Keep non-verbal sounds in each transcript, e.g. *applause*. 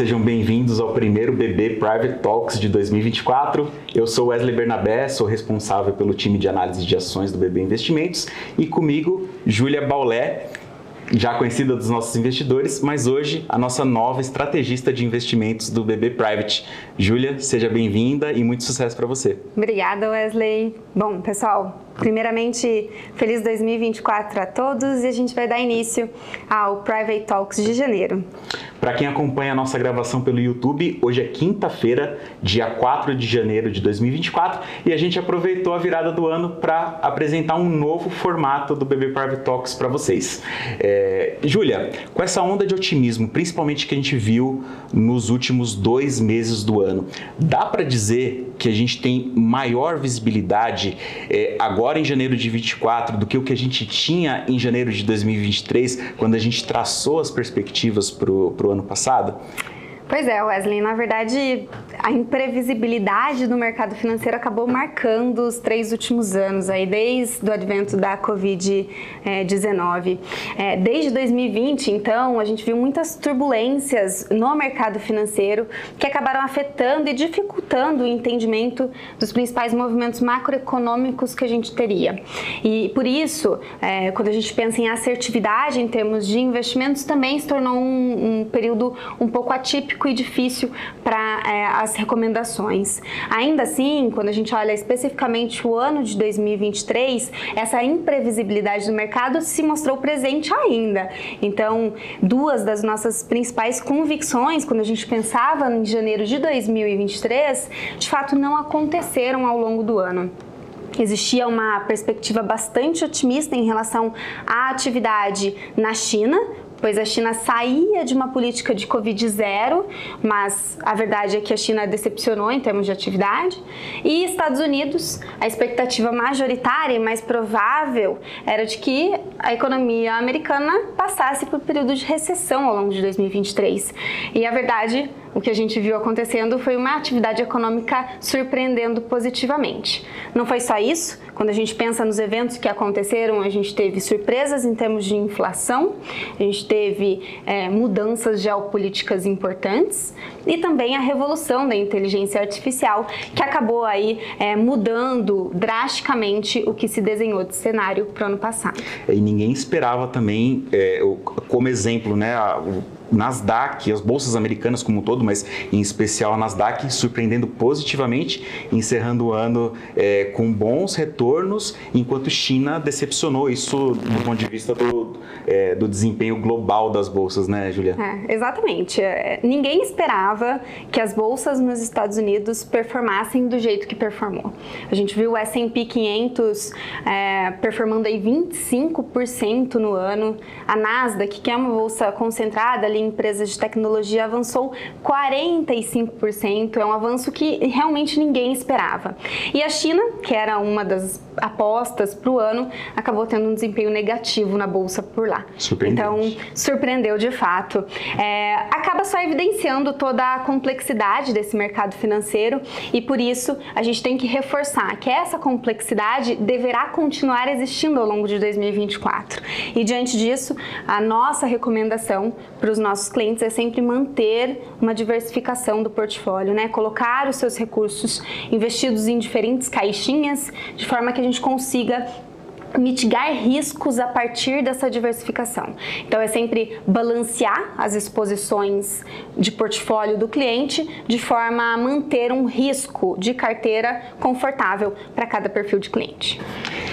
sejam bem-vindos ao primeiro BB Private Talks de 2024. Eu sou Wesley Bernabé, sou responsável pelo time de análise de ações do BB Investimentos e comigo Júlia Baulé, já conhecida dos nossos investidores, mas hoje a nossa nova estrategista de investimentos do BB Private. Júlia, seja bem-vinda e muito sucesso para você. Obrigada, Wesley. Bom, pessoal, primeiramente, feliz 2024 a todos e a gente vai dar início ao Private Talks de janeiro. Para quem acompanha a nossa gravação pelo YouTube, hoje é quinta-feira, dia 4 de janeiro de 2024, e a gente aproveitou a virada do ano para apresentar um novo formato do BB Private Talks para vocês. É, Júlia, com essa onda de otimismo, principalmente que a gente viu nos últimos dois meses do ano, dá para dizer que a gente tem maior visibilidade é, agora em janeiro de 2024 do que o que a gente tinha em janeiro de 2023, quando a gente traçou as perspectivas para o ano passado? Pois é, Wesley, na verdade, a imprevisibilidade do mercado financeiro acabou marcando os três últimos anos, aí desde o advento da Covid-19. É, desde 2020, então, a gente viu muitas turbulências no mercado financeiro que acabaram afetando e dificultando o entendimento dos principais movimentos macroeconômicos que a gente teria. E por isso, é, quando a gente pensa em assertividade em termos de investimentos, também se tornou um, um período um pouco atípico e difícil para é, as recomendações. Ainda assim, quando a gente olha especificamente o ano de 2023, essa imprevisibilidade do mercado se mostrou presente ainda. Então, duas das nossas principais convicções, quando a gente pensava em janeiro de 2023, de fato não aconteceram ao longo do ano existia uma perspectiva bastante otimista em relação à atividade na China, pois a China saía de uma política de Covid zero, mas a verdade é que a China decepcionou em termos de atividade. E Estados Unidos, a expectativa majoritária e mais provável era de que a economia americana passasse por um período de recessão ao longo de 2023. E a verdade o que a gente viu acontecendo foi uma atividade econômica surpreendendo positivamente. Não foi só isso, quando a gente pensa nos eventos que aconteceram, a gente teve surpresas em termos de inflação, a gente teve é, mudanças geopolíticas importantes e também a revolução da inteligência artificial, que acabou aí é, mudando drasticamente o que se desenhou de cenário para o ano passado. E ninguém esperava também, é, como exemplo, né, o Nasdaq, as bolsas americanas como um todo, mas em especial a Nasdaq, surpreendendo positivamente, encerrando o ano é, com bons retornos, enquanto China decepcionou isso do ponto de vista do, é, do desempenho global das bolsas, né, Julia? É, exatamente. É, ninguém esperava que as bolsas nos Estados Unidos performassem do jeito que performou. A gente viu o S&P 500 é, performando aí 25% no ano, a Nasdaq, que é uma bolsa concentrada ali empresas de tecnologia avançou 45%, é um avanço que realmente ninguém esperava. E a China, que era uma das apostas para o ano, acabou tendo um desempenho negativo na bolsa por lá. Então, surpreendeu de fato. É, acaba só evidenciando toda a complexidade desse mercado financeiro e por isso a gente tem que reforçar que essa complexidade deverá continuar existindo ao longo de 2024. E diante disso, a nossa recomendação para os nossos clientes é sempre manter uma diversificação do portfólio, né? Colocar os seus recursos investidos em diferentes caixinhas, de forma que a gente consiga mitigar riscos a partir dessa diversificação. Então é sempre balancear as exposições de portfólio do cliente de forma a manter um risco de carteira confortável para cada perfil de cliente.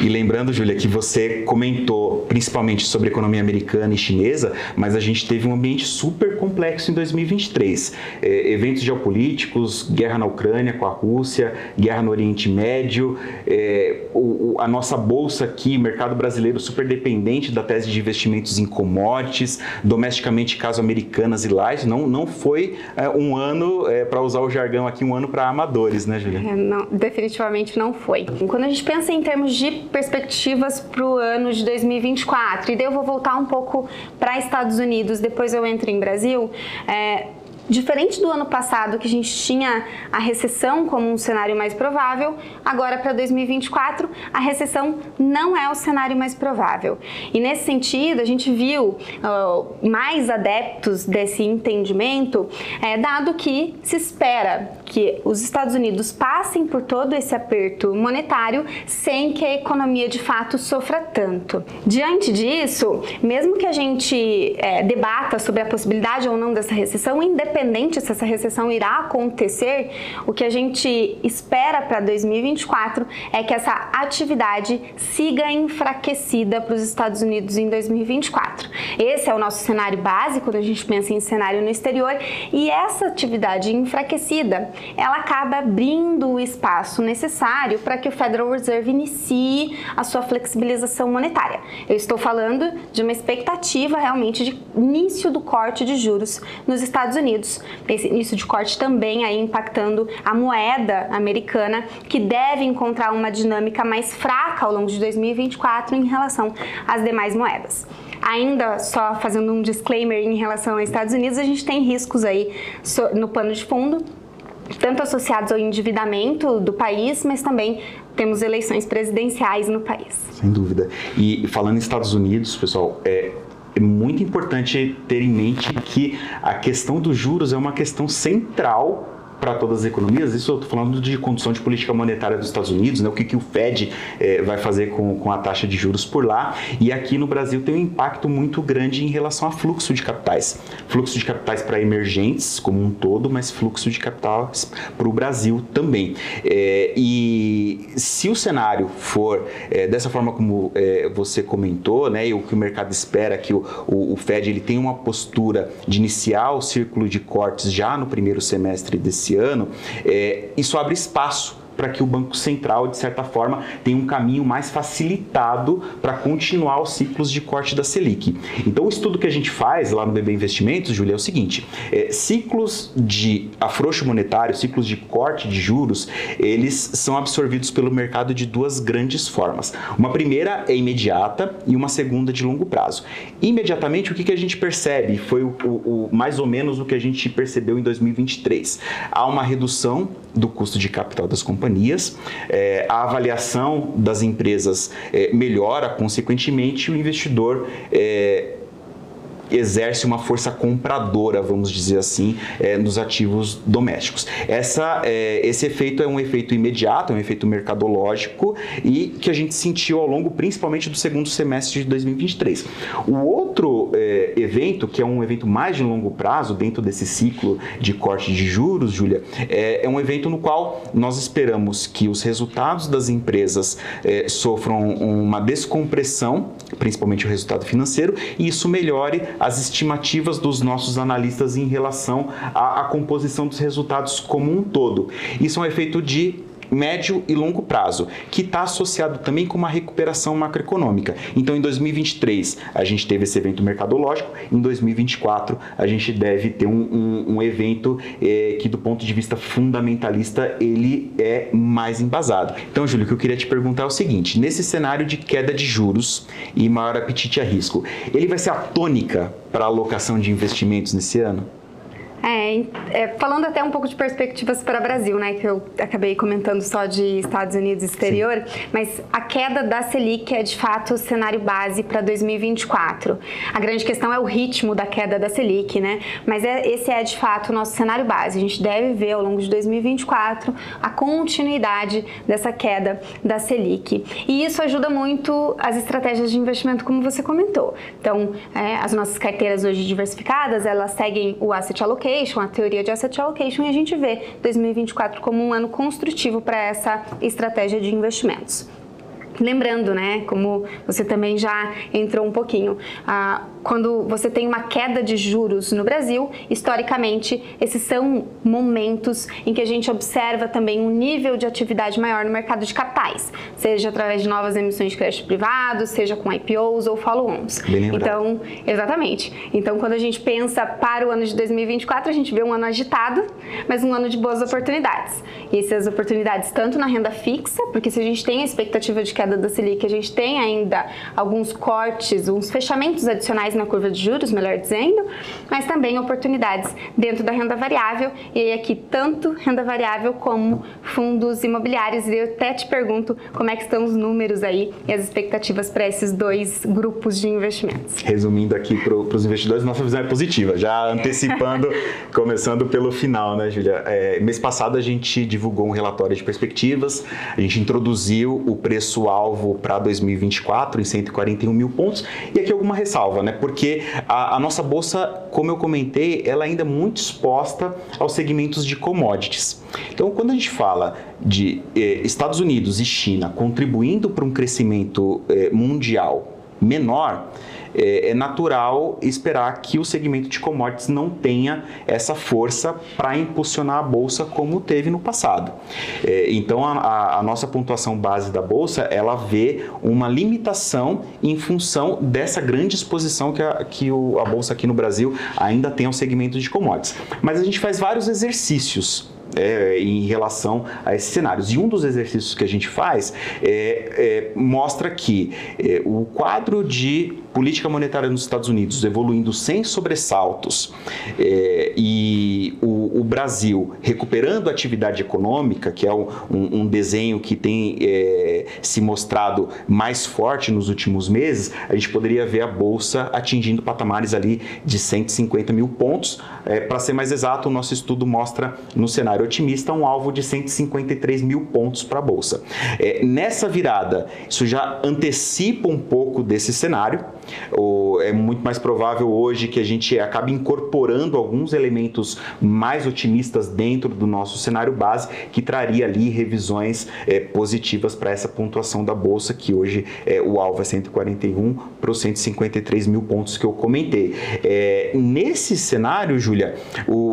E lembrando, Júlia, que você comentou principalmente sobre economia americana e chinesa, mas a gente teve um ambiente super complexo em 2023. É, eventos geopolíticos, guerra na Ucrânia com a Rússia, guerra no Oriente Médio, é, o, a nossa bolsa aqui, mercado brasileiro super dependente da tese de investimentos em commodities, domesticamente caso americanas e light, não, não foi é, um ano, é, para usar o jargão aqui, um ano para amadores, né, Julia? É, não, definitivamente não foi. Quando a gente pensa em termos de perspectivas para o ano de 2024, e daí eu vou voltar um pouco para Estados Unidos, depois eu entro em Brasil, é, Diferente do ano passado, que a gente tinha a recessão como um cenário mais provável, agora para 2024 a recessão não é o cenário mais provável. E nesse sentido, a gente viu uh, mais adeptos desse entendimento, é, dado que se espera que os Estados Unidos passem por todo esse aperto monetário sem que a economia de fato sofra tanto. Diante disso, mesmo que a gente é, debata sobre a possibilidade ou não dessa recessão, independente se essa recessão irá acontecer, o que a gente espera para 2024 é que essa atividade siga enfraquecida para os Estados Unidos em 2024. Esse é o nosso cenário básico quando a gente pensa em cenário no exterior e essa atividade enfraquecida, ela acaba abrindo o espaço necessário para que o Federal Reserve inicie a sua flexibilização monetária. Eu estou falando de uma expectativa realmente de início do corte de juros nos Estados Unidos esse início de corte também aí impactando a moeda americana, que deve encontrar uma dinâmica mais fraca ao longo de 2024 em relação às demais moedas. Ainda só fazendo um disclaimer em relação aos Estados Unidos, a gente tem riscos aí no pano de fundo, tanto associados ao endividamento do país, mas também temos eleições presidenciais no país. Sem dúvida. E falando em Estados Unidos, pessoal, é, é muito importante ter em mente que a questão dos juros é uma questão central para todas as economias, isso eu estou falando de condução de política monetária dos Estados Unidos, né, o que, que o Fed é, vai fazer com, com a taxa de juros por lá, e aqui no Brasil tem um impacto muito grande em relação a fluxo de capitais. Fluxo de capitais para emergentes como um todo, mas fluxo de capitais para o Brasil também. É, e se o cenário for é, dessa forma como você comentou, né, e o que o mercado espera que o, o, o Fed ele tenha uma postura de iniciar o círculo de cortes já no primeiro semestre desse ano, é, isso abre espaço para que o Banco Central, de certa forma, tenha um caminho mais facilitado para continuar os ciclos de corte da Selic. Então, o estudo que a gente faz lá no BB Investimentos, Júlia, é o seguinte: é, ciclos de afrouxo monetário, ciclos de corte de juros, eles são absorvidos pelo mercado de duas grandes formas. Uma primeira é imediata e uma segunda de longo prazo. Imediatamente, o que, que a gente percebe? Foi o, o, o mais ou menos o que a gente percebeu em 2023. Há uma redução do custo de capital das companhias companhias, é, a avaliação das empresas é, melhora, consequentemente, o investidor é, exerce uma força compradora, vamos dizer assim, é, nos ativos domésticos. Essa, é, esse efeito é um efeito imediato, é um efeito mercadológico e que a gente sentiu ao longo, principalmente do segundo semestre de 2023. O outro é, evento, que é um evento mais de longo prazo, dentro desse ciclo de corte de juros, Júlia, é, é um evento no qual nós esperamos que os resultados das empresas é, sofram uma descompressão, principalmente o resultado financeiro, e isso melhore as estimativas dos nossos analistas em relação à, à composição dos resultados como um todo. Isso é um efeito de médio e longo prazo, que está associado também com uma recuperação macroeconômica. Então, em 2023, a gente teve esse evento mercadológico, em 2024, a gente deve ter um, um, um evento é, que, do ponto de vista fundamentalista, ele é mais embasado. Então, Júlio, o que eu queria te perguntar é o seguinte: nesse cenário de queda de juros e maior apetite a risco, ele vai ser a tônica para a alocação de investimentos nesse ano? É, é, falando até um pouco de perspectivas para o Brasil, né, que eu acabei comentando só de Estados Unidos e exterior, Sim. mas a queda da Selic é de fato o cenário base para 2024. A grande questão é o ritmo da queda da Selic, né? Mas é, esse é de fato o nosso cenário base. A gente deve ver ao longo de 2024 a continuidade dessa queda da Selic. E isso ajuda muito as estratégias de investimento, como você comentou. Então, é, as nossas carteiras hoje diversificadas, elas seguem o asset allocation allocation, a teoria de asset allocation, e a gente vê 2024 como um ano construtivo para essa estratégia de investimentos. Lembrando, né, como você também já entrou um pouquinho, ah, quando você tem uma queda de juros no Brasil, historicamente, esses são momentos em que a gente observa também um nível de atividade maior no mercado de capitais, seja através de novas emissões de crédito privado, seja com IPOs ou follow-ons. Então, exatamente. Então, quando a gente pensa para o ano de 2024, a gente vê um ano agitado, mas um ano de boas oportunidades. E essas oportunidades tanto na renda fixa, porque se a gente tem a expectativa de que queda da Selic, a gente tem ainda alguns cortes, uns fechamentos adicionais na curva de juros, melhor dizendo, mas também oportunidades dentro da renda variável. E aí aqui tanto renda variável como fundos imobiliários. E eu até te pergunto como é que estão os números aí e as expectativas para esses dois grupos de investimentos. Resumindo aqui para os investidores, nossa visão é positiva, já antecipando, *laughs* começando pelo final, né, Julia? É, mês passado a gente divulgou um relatório de perspectivas, a gente introduziu o preço-alvo para 2024 em 141 mil pontos, e aqui alguma ressalva, né? Porque a, a nossa bolsa, como eu comentei, ela ainda é muito exposta aos segmentos de commodities. Então, quando a gente fala de eh, Estados Unidos e China contribuindo para um crescimento eh, mundial menor, é, é natural esperar que o segmento de commodities não tenha essa força para impulsionar a bolsa como teve no passado. É, então, a, a, nossa pontuação base da bolsa ela vê uma limitação em função dessa grande exposição que a, que o, a bolsa aqui no Brasil ainda tem ao segmento de commodities. Mas a gente faz vários exercícios é, em relação a esses cenários. E um dos exercícios que a gente faz é, é, mostra que é, o quadro de política monetária nos Estados Unidos evoluindo sem sobressaltos é, e o, o, Brasil recuperando a atividade econômica, que é um, um desenho que tem se mostrado mais forte nos últimos meses, a gente poderia ver a Bolsa atingindo patamares ali de 150 mil pontos. Para ser mais exato, o nosso estudo mostra no cenário cenário otimista, um alvo de 153 mil pontos para a Bolsa. É, nessa virada, isso já antecipa um pouco desse cenário. é muito mais provável hoje que a gente acabe incorporando alguns elementos mais otimistas dentro do nosso cenário base, que traria ali revisões é, positivas para essa pontuação da Bolsa, que hoje é, o alvo é 141 para os 153 mil pontos que eu comentei. É, nesse cenário, Júlia,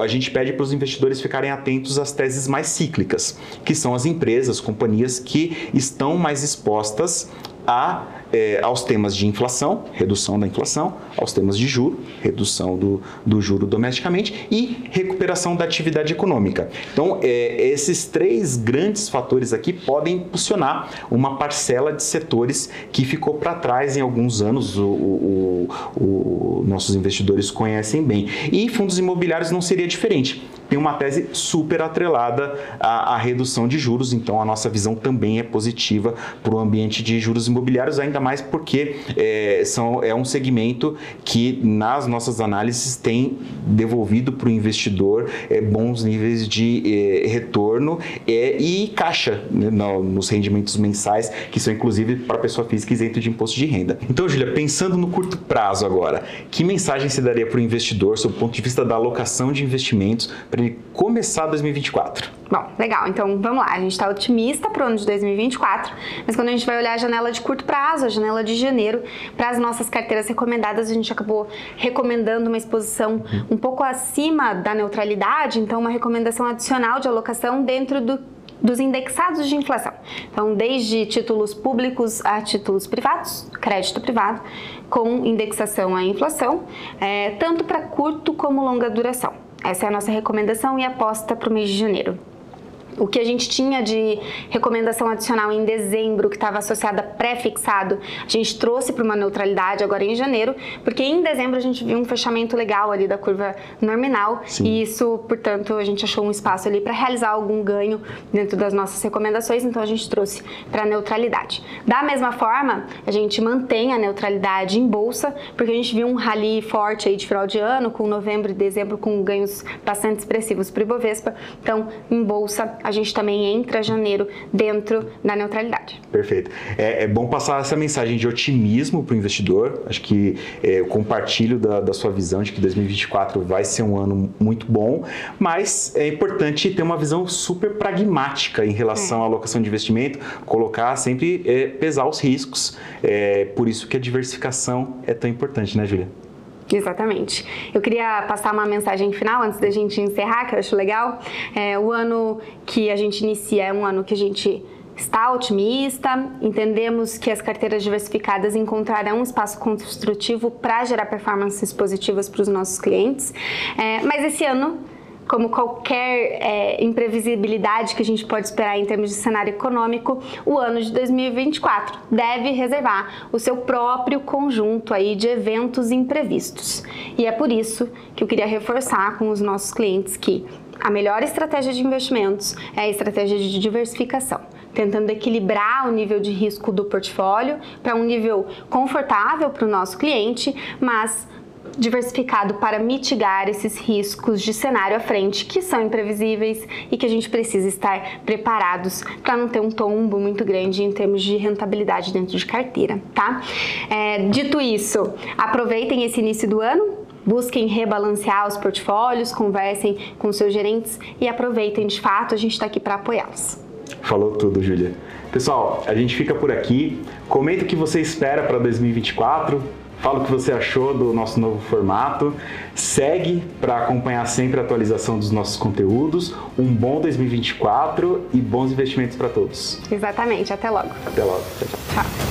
a gente pede para os investidores ficarem atentos às teses mais cíclicas, que são as empresas, companhias que estão mais expostas a, é, aos temas de inflação, redução da inflação, aos temas de juro, redução do, do juro domesticamente e recuperação da atividade econômica. Então, é, esses três grandes fatores aqui podem impulsionar uma parcela de setores que ficou para trás em alguns anos, o, o, o, nossos investidores conhecem bem. E fundos imobiliários não seria diferente tem uma tese super atrelada à, à, redução de juros, então a nossa visão também é positiva para o ambiente de juros imobiliários, ainda mais porque é, são, é um segmento que nas nossas análises tem devolvido para o investidor é, bons níveis de é, retorno é, e caixa né, no, nos rendimentos mensais, que são inclusive para pessoa física isento de imposto de renda. Então, Julia, pensando no curto prazo agora, que mensagem se daria para o investidor sob o ponto de vista da alocação de investimentos para começar 2024? Bom, legal. Então vamos lá. A gente está otimista para o ano de 2024, mas quando a gente vai olhar a janela de curto prazo, a janela de janeiro, para as nossas carteiras recomendadas, a gente acabou recomendando uma exposição um pouco acima da neutralidade, então uma recomendação adicional de alocação dentro do dos indexados de inflação. Então, desde títulos públicos a títulos privados, crédito privado, com indexação à inflação, é, tanto para curto como longa duração. Essa é a nossa recomendação e aposta para o mês de janeiro. O que a gente tinha de recomendação adicional em dezembro, que estava associada pré-fixado, a gente trouxe para uma neutralidade agora em janeiro, porque em dezembro a gente viu um fechamento legal ali da curva nominal Sim. e isso, portanto, a gente achou um espaço ali para realizar algum ganho dentro das nossas recomendações, então a gente trouxe para neutralidade. Da mesma forma, a gente mantém a neutralidade em bolsa, porque a gente viu um rally forte aí de final de ano, com novembro e dezembro com ganhos bastante expressivos para o Ibovespa. Então, em bolsa, a gente também entra janeiro dentro da neutralidade. Perfeito. É, é bom passar essa mensagem de otimismo para o investidor. Acho que é, eu compartilho da, da, sua visão de que 2024 vai ser um ano muito bom, mas é importante ter uma visão super pragmática em relação é. à alocação de investimento, colocar sempre, é, pesar os riscos. É por isso que a diversificação é tão importante, né, Julia? Exatamente. Eu queria passar uma mensagem final antes da gente encerrar, que eu acho legal. É, o ano que a gente inicia é um ano que a gente está otimista, entendemos que as carteiras diversificadas encontrarão um espaço construtivo para gerar performances positivas para os nossos clientes, é, mas esse ano como qualquer é, imprevisibilidade que a gente pode esperar em termos de cenário econômico, o ano de 2024 deve reservar o seu próprio conjunto aí de eventos imprevistos. E é por isso que eu queria reforçar com os nossos clientes que a melhor estratégia de investimentos é a estratégia de diversificação, tentando equilibrar o nível de risco do portfólio para um nível confortável para o nosso cliente, mas diversificado para mitigar esses riscos de cenário à frente que são imprevisíveis e que a gente precisa estar preparados para não ter um tombo muito grande em termos de rentabilidade dentro de carteira, tá? É, dito isso, aproveitem esse início do ano, busquem rebalancear os portfólios, conversem com seus gerentes e aproveitem de fato, a gente está aqui para apoiá-los. Falou tudo, Júlia. Pessoal, a gente fica por aqui. Comenta o que você espera para 2024. Fala o que você achou do nosso novo formato. Segue para acompanhar sempre a atualização dos nossos conteúdos. Um bom 2024 e bons investimentos para todos. Exatamente. Até logo. Até logo. Tchau, tchau. tchau.